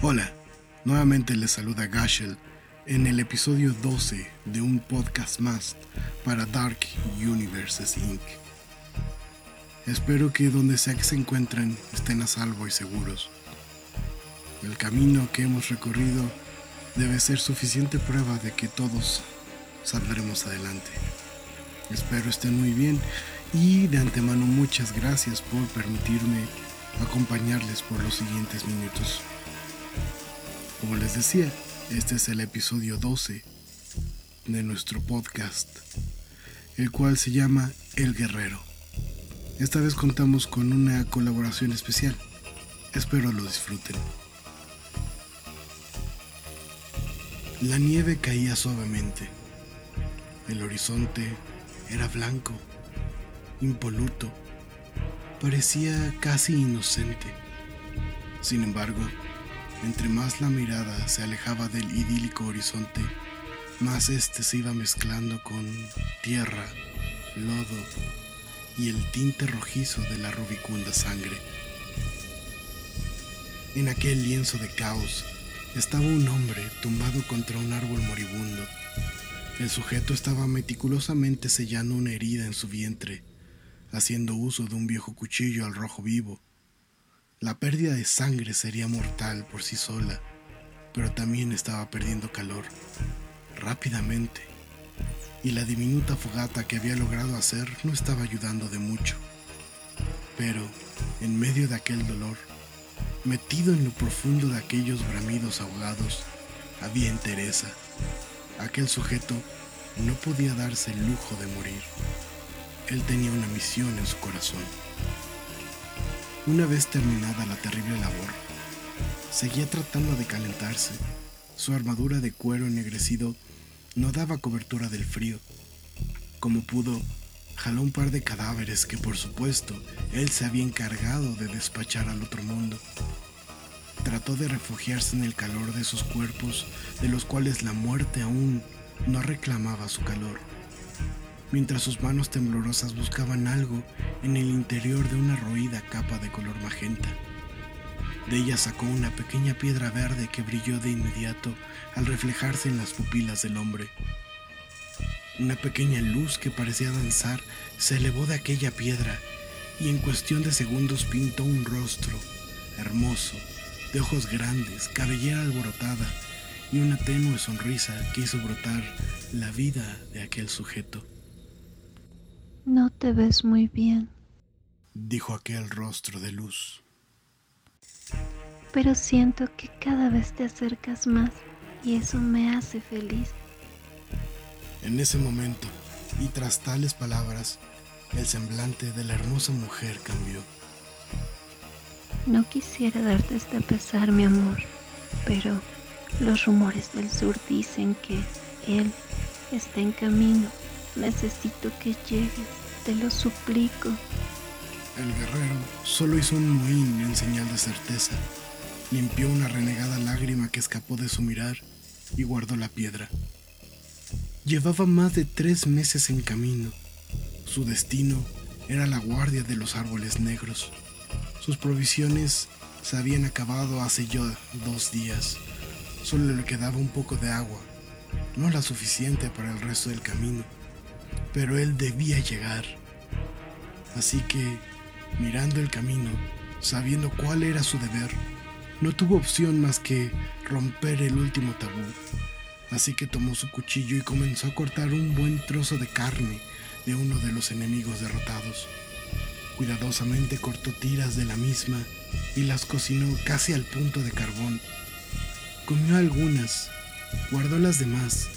Hola, nuevamente les saluda Gashel en el episodio 12 de un podcast más para Dark Universes Inc. Espero que donde sea que se encuentren estén a salvo y seguros. El camino que hemos recorrido debe ser suficiente prueba de que todos saldremos adelante. Espero estén muy bien y de antemano muchas gracias por permitirme acompañarles por los siguientes minutos. Como les decía, este es el episodio 12 de nuestro podcast, el cual se llama El Guerrero. Esta vez contamos con una colaboración especial. Espero lo disfruten. La nieve caía suavemente. El horizonte era blanco, impoluto. Parecía casi inocente. Sin embargo, entre más la mirada se alejaba del idílico horizonte, más éste se iba mezclando con tierra, lodo y el tinte rojizo de la rubicunda sangre. En aquel lienzo de caos estaba un hombre tumbado contra un árbol moribundo. El sujeto estaba meticulosamente sellando una herida en su vientre, haciendo uso de un viejo cuchillo al rojo vivo la pérdida de sangre sería mortal por sí sola, pero también estaba perdiendo calor, rápidamente, y la diminuta fogata que había logrado hacer no estaba ayudando de mucho. Pero, en medio de aquel dolor, metido en lo profundo de aquellos bramidos ahogados, había entereza. Aquel sujeto no podía darse el lujo de morir. Él tenía una misión en su corazón. Una vez terminada la terrible labor, seguía tratando de calentarse. Su armadura de cuero ennegrecido no daba cobertura del frío. Como pudo, jaló un par de cadáveres que por supuesto él se había encargado de despachar al otro mundo. Trató de refugiarse en el calor de esos cuerpos de los cuales la muerte aún no reclamaba su calor mientras sus manos temblorosas buscaban algo en el interior de una roída capa de color magenta. De ella sacó una pequeña piedra verde que brilló de inmediato al reflejarse en las pupilas del hombre. Una pequeña luz que parecía danzar se elevó de aquella piedra y en cuestión de segundos pintó un rostro hermoso, de ojos grandes, cabellera alborotada y una tenue sonrisa que hizo brotar la vida de aquel sujeto. No te ves muy bien, dijo aquel rostro de luz. Pero siento que cada vez te acercas más y eso me hace feliz. En ese momento, y tras tales palabras, el semblante de la hermosa mujer cambió. No quisiera darte este pesar, mi amor, pero los rumores del sur dicen que él está en camino Necesito que llegues, te lo suplico. El guerrero solo hizo un mohín en señal de certeza. Limpió una renegada lágrima que escapó de su mirar y guardó la piedra. Llevaba más de tres meses en camino. Su destino era la guardia de los árboles negros. Sus provisiones se habían acabado hace ya dos días. Solo le quedaba un poco de agua, no la suficiente para el resto del camino pero él debía llegar. Así que, mirando el camino, sabiendo cuál era su deber, no tuvo opción más que romper el último tabú. Así que tomó su cuchillo y comenzó a cortar un buen trozo de carne de uno de los enemigos derrotados. Cuidadosamente cortó tiras de la misma y las cocinó casi al punto de carbón. Comió algunas, guardó las demás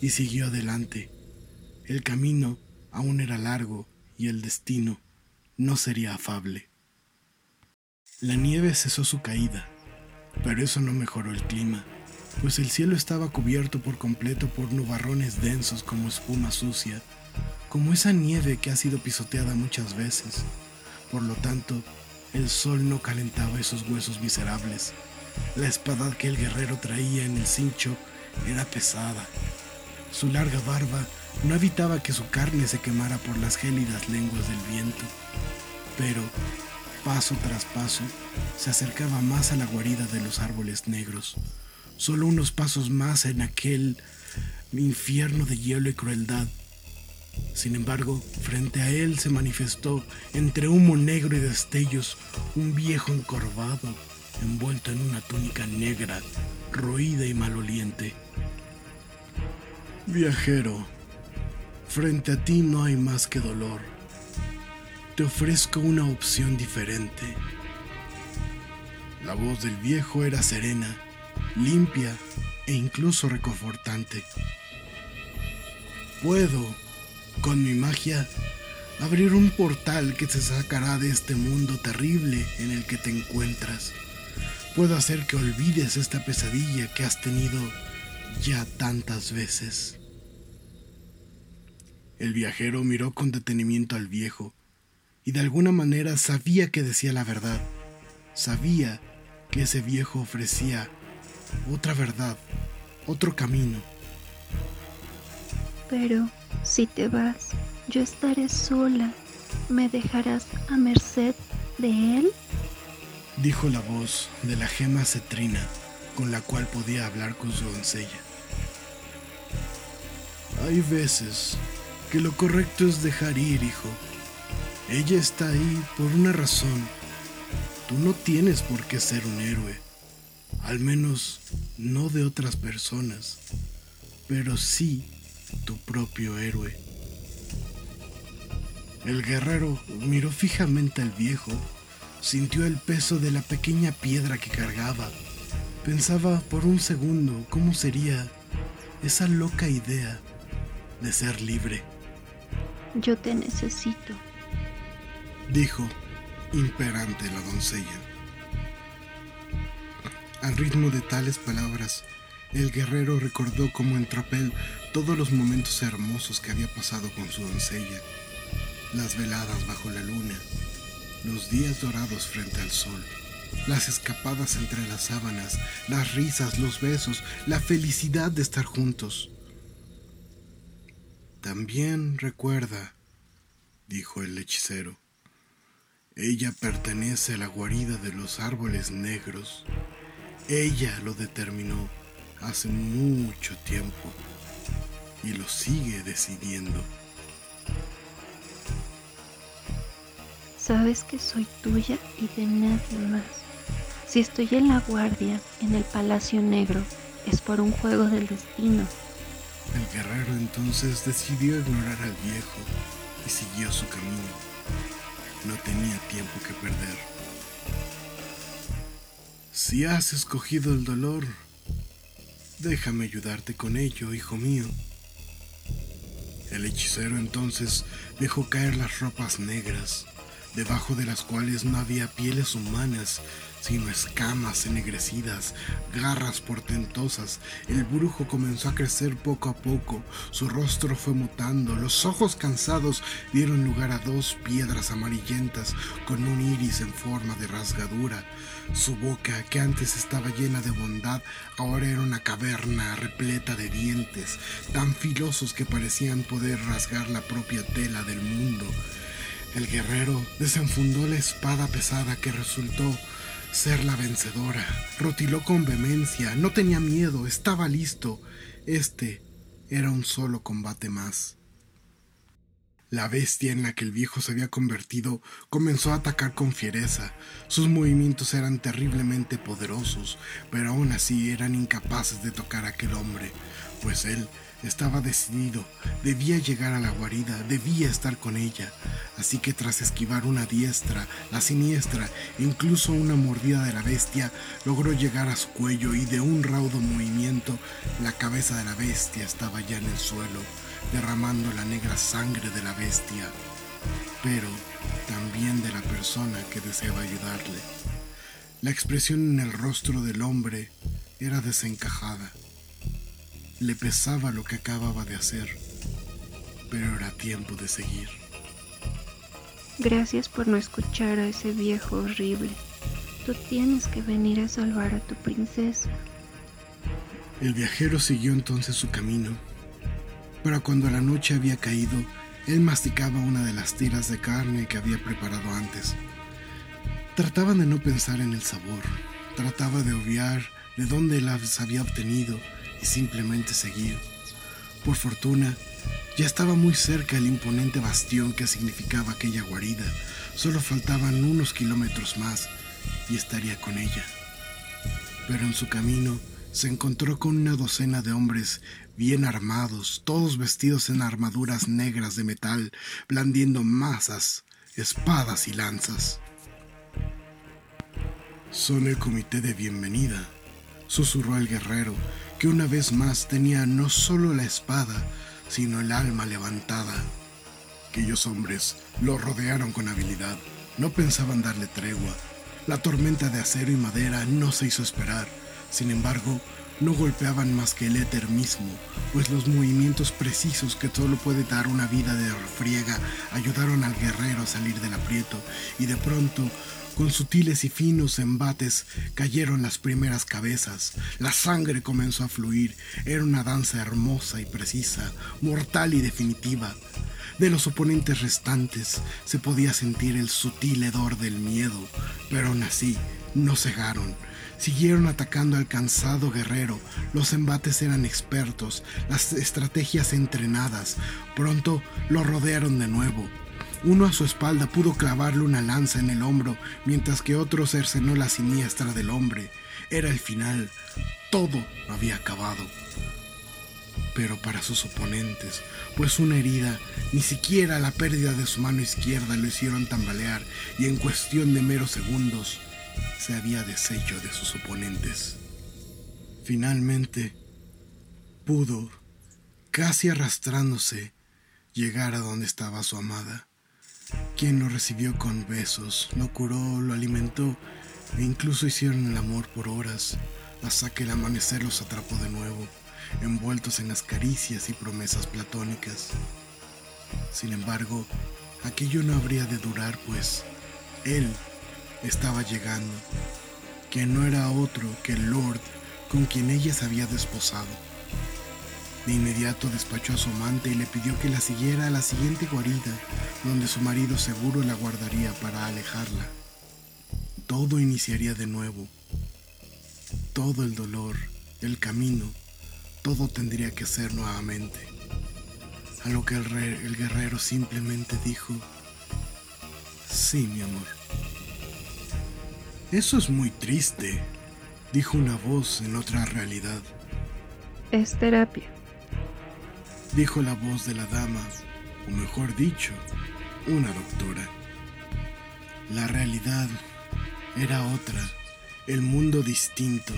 y siguió adelante. El camino aún era largo y el destino no sería afable. La nieve cesó su caída, pero eso no mejoró el clima, pues el cielo estaba cubierto por completo por nubarrones densos como espuma sucia, como esa nieve que ha sido pisoteada muchas veces. Por lo tanto, el sol no calentaba esos huesos miserables. La espada que el guerrero traía en el cincho era pesada. Su larga barba no evitaba que su carne se quemara por las gélidas lenguas del viento, pero paso tras paso, se acercaba más a la guarida de los árboles negros. Solo unos pasos más en aquel infierno de hielo y crueldad. Sin embargo, frente a él se manifestó, entre humo negro y destellos, un viejo encorvado, envuelto en una túnica negra, roída y maloliente. Viajero, frente a ti no hay más que dolor. Te ofrezco una opción diferente. La voz del viejo era serena, limpia e incluso reconfortante. Puedo, con mi magia, abrir un portal que te sacará de este mundo terrible en el que te encuentras. Puedo hacer que olvides esta pesadilla que has tenido ya tantas veces. El viajero miró con detenimiento al viejo y de alguna manera sabía que decía la verdad. Sabía que ese viejo ofrecía otra verdad, otro camino. Pero si te vas, yo estaré sola. ¿Me dejarás a merced de él? dijo la voz de la gema cetrina con la cual podía hablar con su doncella. Hay veces que lo correcto es dejar ir, hijo. Ella está ahí por una razón. Tú no tienes por qué ser un héroe, al menos no de otras personas, pero sí tu propio héroe. El guerrero miró fijamente al viejo Sintió el peso de la pequeña piedra que cargaba. Pensaba por un segundo cómo sería esa loca idea de ser libre. Yo te necesito, dijo imperante la doncella. Al ritmo de tales palabras, el guerrero recordó como en tropel todos los momentos hermosos que había pasado con su doncella, las veladas bajo la luna, los días dorados frente al sol, las escapadas entre las sábanas, las risas, los besos, la felicidad de estar juntos. También recuerda, dijo el hechicero, ella pertenece a la guarida de los árboles negros. Ella lo determinó hace mucho tiempo y lo sigue decidiendo. Sabes que soy tuya y de nadie más. Si estoy en la guardia, en el Palacio Negro, es por un juego del destino. El guerrero entonces decidió ignorar al viejo y siguió su camino. No tenía tiempo que perder. Si has escogido el dolor, déjame ayudarte con ello, hijo mío. El hechicero entonces dejó caer las ropas negras debajo de las cuales no había pieles humanas, sino escamas ennegrecidas, garras portentosas. El brujo comenzó a crecer poco a poco, su rostro fue mutando, los ojos cansados dieron lugar a dos piedras amarillentas con un iris en forma de rasgadura. Su boca, que antes estaba llena de bondad, ahora era una caverna repleta de dientes, tan filosos que parecían poder rasgar la propia tela del mundo. El guerrero desenfundó la espada pesada que resultó ser la vencedora. Rotiló con vehemencia, no tenía miedo, estaba listo. Este era un solo combate más. La bestia en la que el viejo se había convertido comenzó a atacar con fiereza. Sus movimientos eran terriblemente poderosos, pero aún así eran incapaces de tocar a aquel hombre, pues él estaba decidido, debía llegar a la guarida, debía estar con ella. Así que tras esquivar una diestra, la siniestra, incluso una mordida de la bestia, logró llegar a su cuello y de un raudo movimiento, la cabeza de la bestia estaba ya en el suelo, derramando la negra sangre de la bestia, pero también de la persona que deseaba ayudarle. La expresión en el rostro del hombre era desencajada le pesaba lo que acababa de hacer, pero era tiempo de seguir. Gracias por no escuchar a ese viejo horrible. Tú tienes que venir a salvar a tu princesa. El viajero siguió entonces su camino, pero cuando la noche había caído, él masticaba una de las tiras de carne que había preparado antes. Trataba de no pensar en el sabor, trataba de obviar de dónde las había obtenido y simplemente seguir. Por fortuna, ya estaba muy cerca el imponente bastión que significaba aquella guarida. Solo faltaban unos kilómetros más y estaría con ella. Pero en su camino se encontró con una docena de hombres bien armados, todos vestidos en armaduras negras de metal, blandiendo masas, espadas y lanzas. Son el comité de bienvenida, susurró el guerrero, que una vez más tenía no solo la espada, sino el alma levantada. Aquellos hombres lo rodearon con habilidad, no pensaban darle tregua. La tormenta de acero y madera no se hizo esperar, sin embargo, no golpeaban más que el éter mismo, pues los movimientos precisos que solo puede dar una vida de refriega ayudaron al guerrero a salir del aprieto y de pronto con sutiles y finos embates cayeron las primeras cabezas. La sangre comenzó a fluir. Era una danza hermosa y precisa, mortal y definitiva. De los oponentes restantes se podía sentir el sutil hedor del miedo, pero aún así no cegaron. Siguieron atacando al cansado guerrero. Los embates eran expertos, las estrategias entrenadas. Pronto lo rodearon de nuevo. Uno a su espalda pudo clavarle una lanza en el hombro, mientras que otro cercenó la siniestra del hombre. Era el final. Todo había acabado. Pero para sus oponentes, pues una herida, ni siquiera la pérdida de su mano izquierda lo hicieron tambalear y en cuestión de meros segundos se había deshecho de sus oponentes. Finalmente, pudo, casi arrastrándose, llegar a donde estaba su amada quien lo recibió con besos, lo curó, lo alimentó e incluso hicieron el amor por horas, hasta que el amanecer los atrapó de nuevo, envueltos en las caricias y promesas platónicas. Sin embargo, aquello no habría de durar, pues él estaba llegando, que no era otro que el Lord con quien ella se había desposado. De inmediato despachó a su amante y le pidió que la siguiera a la siguiente guarida, donde su marido seguro la guardaría para alejarla. Todo iniciaría de nuevo. Todo el dolor, el camino, todo tendría que ser nuevamente. A lo que el, el guerrero simplemente dijo, sí, mi amor. Eso es muy triste, dijo una voz en otra realidad. Es terapia dijo la voz de la dama, o mejor dicho, una doctora. La realidad era otra, el mundo distinto.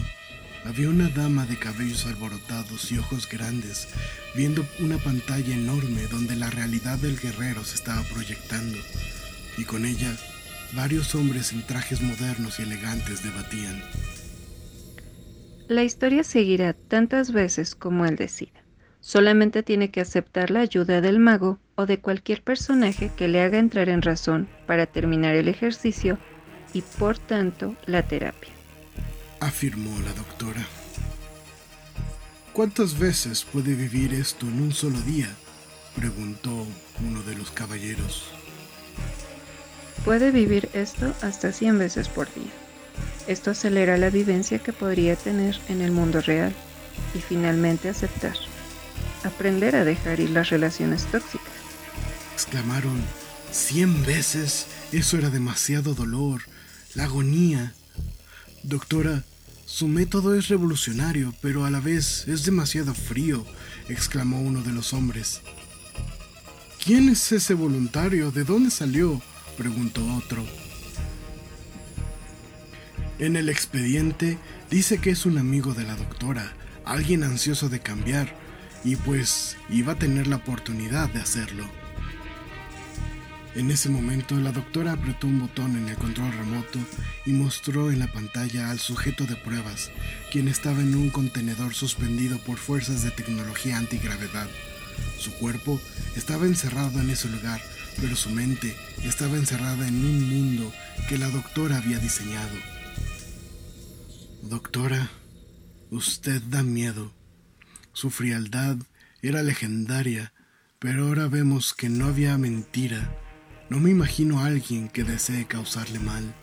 Había una dama de cabellos alborotados y ojos grandes, viendo una pantalla enorme donde la realidad del guerrero se estaba proyectando, y con ella varios hombres en trajes modernos y elegantes debatían. La historia seguirá tantas veces como él decida. Solamente tiene que aceptar la ayuda del mago o de cualquier personaje que le haga entrar en razón para terminar el ejercicio y por tanto la terapia. Afirmó la doctora. ¿Cuántas veces puede vivir esto en un solo día? preguntó uno de los caballeros. Puede vivir esto hasta 100 veces por día. Esto acelera la vivencia que podría tener en el mundo real y finalmente aceptar aprender a dejar ir las relaciones tóxicas. Exclamaron, cien veces, eso era demasiado dolor, la agonía. Doctora, su método es revolucionario, pero a la vez es demasiado frío, exclamó uno de los hombres. ¿Quién es ese voluntario? ¿De dónde salió? Preguntó otro. En el expediente dice que es un amigo de la doctora, alguien ansioso de cambiar, y pues iba a tener la oportunidad de hacerlo. En ese momento la doctora apretó un botón en el control remoto y mostró en la pantalla al sujeto de pruebas, quien estaba en un contenedor suspendido por fuerzas de tecnología antigravedad. Su cuerpo estaba encerrado en ese lugar, pero su mente estaba encerrada en un mundo que la doctora había diseñado. Doctora, usted da miedo, su frialdad era legendaria, pero ahora vemos que no había mentira. No me imagino a alguien que desee causarle mal.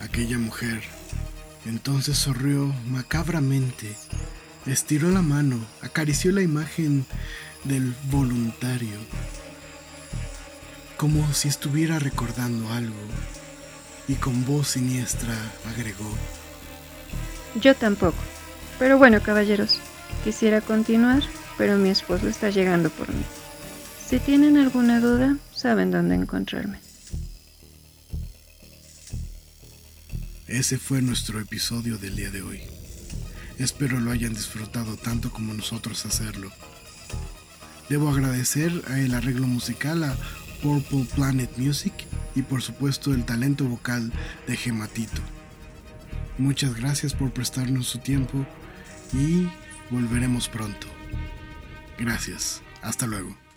Aquella mujer entonces sonrió macabramente, estiró la mano, acarició la imagen del voluntario, como si estuviera recordando algo, y con voz siniestra agregó. Yo tampoco. Pero bueno, caballeros, quisiera continuar, pero mi esposo está llegando por mí. Si tienen alguna duda, saben dónde encontrarme. Ese fue nuestro episodio del día de hoy. Espero lo hayan disfrutado tanto como nosotros hacerlo. Debo agradecer el arreglo musical a Purple Planet Music y por supuesto el talento vocal de Gematito. Muchas gracias por prestarnos su tiempo y volveremos pronto. Gracias. Hasta luego.